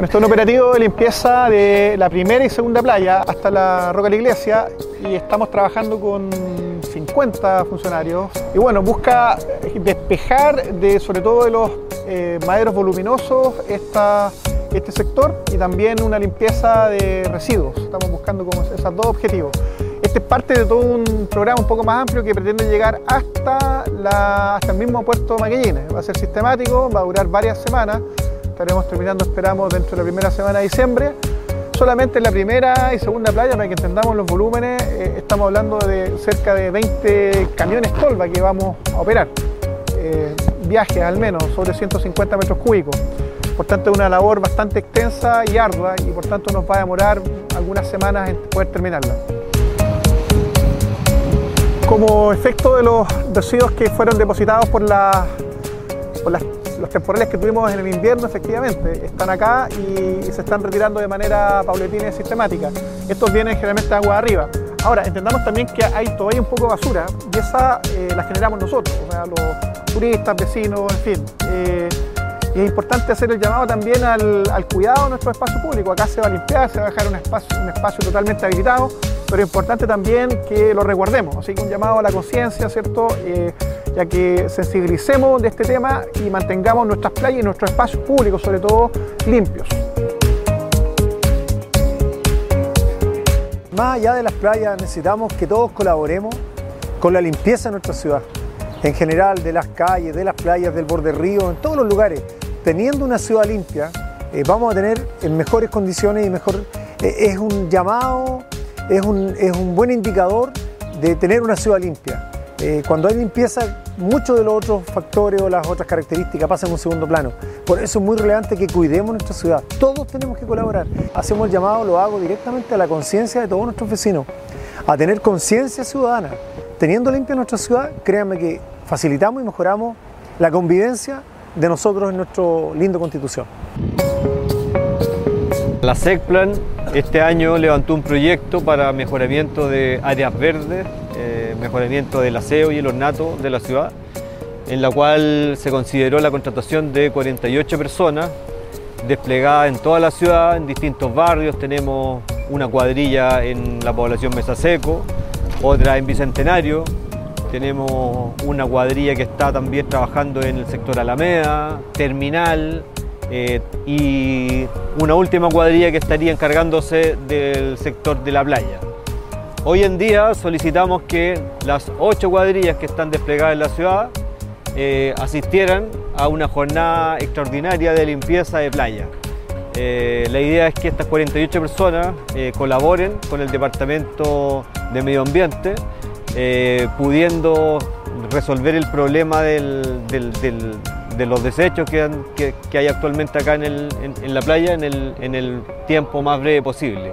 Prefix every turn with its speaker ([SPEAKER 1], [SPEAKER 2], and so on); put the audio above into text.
[SPEAKER 1] Bueno, es un operativo de limpieza de la primera y segunda playa hasta la Roca de la Iglesia y estamos trabajando con 50 funcionarios. Y bueno, busca despejar de sobre todo de los eh, maderos voluminosos esta, este sector y también una limpieza de residuos. Estamos buscando esos dos objetivos. Este es parte de todo un programa un poco más amplio que pretende llegar hasta, el mismo puerto Maquellines. Va a ser sistemático, va a durar varias semanas estaremos terminando, esperamos, dentro de la primera semana de diciembre. Solamente en la primera y segunda playa, para que entendamos los volúmenes, eh, estamos hablando de cerca de 20 camiones tolva que vamos a operar. Eh, viajes al menos, sobre 150 metros cúbicos. Por tanto, es una labor bastante extensa y ardua y por tanto nos va a demorar algunas semanas en poder terminarla. Como efecto de los residuos que fueron depositados por, la, por las los temporales que tuvimos en el invierno efectivamente están acá y se están retirando de manera paulatina y sistemática. Estos vienen generalmente de agua arriba. Ahora, entendamos también que hay todavía un poco de basura y esa eh, la generamos nosotros, los turistas, vecinos, en fin. Eh, y es importante hacer el llamado también al, cuidado de nuestro espacio público. Acá se va a limpiar, se va a dejar un espacio, un espacio totalmente habilitado, pero es importante también que lo resguardemos. Así que un llamado a la conciencia, ¿cierto? Eh, ya que sensibilicemos de este tema y mantengamos nuestras playas y nuestros espacios públicos, sobre todo, limpios.
[SPEAKER 2] Más allá de las playas, necesitamos que todos colaboremos con la limpieza de nuestra ciudad, en general de las calles, de las playas, del borde río, en todos los lugares. Teniendo una ciudad limpia, eh, vamos a tener en mejores condiciones y mejor. Eh, es un llamado, es un, es un buen indicador de tener una ciudad limpia. Eh, cuando hay limpieza, muchos de los otros factores o las otras características pasan en un segundo plano. Por eso es muy relevante que cuidemos nuestra ciudad. Todos tenemos que colaborar. Hacemos el llamado, lo hago directamente a la conciencia de todos nuestros vecinos, a tener conciencia ciudadana. Teniendo limpia nuestra ciudad, créanme que facilitamos y mejoramos la convivencia de nosotros en nuestro lindo constitución.
[SPEAKER 3] La SECPLAN este año levantó un proyecto para mejoramiento de áreas verdes mejoramiento del aseo y el ornato de la ciudad, en la cual se consideró la contratación de 48 personas desplegadas en toda la ciudad, en distintos barrios. Tenemos una cuadrilla en la población Mesa Seco, otra en Bicentenario, tenemos una cuadrilla que está también trabajando en el sector Alameda, Terminal, eh, y una última cuadrilla que estaría encargándose del sector de la playa. Hoy en día solicitamos que las ocho cuadrillas que están desplegadas en la ciudad eh, asistieran a una jornada extraordinaria de limpieza de playa. Eh, la idea es que estas 48 personas colaboren con el Departamento de Medio Ambiente, pudiendo resolver el problema de los desechos que, hay actualmente acá en, la playa en el tiempo más breve posible.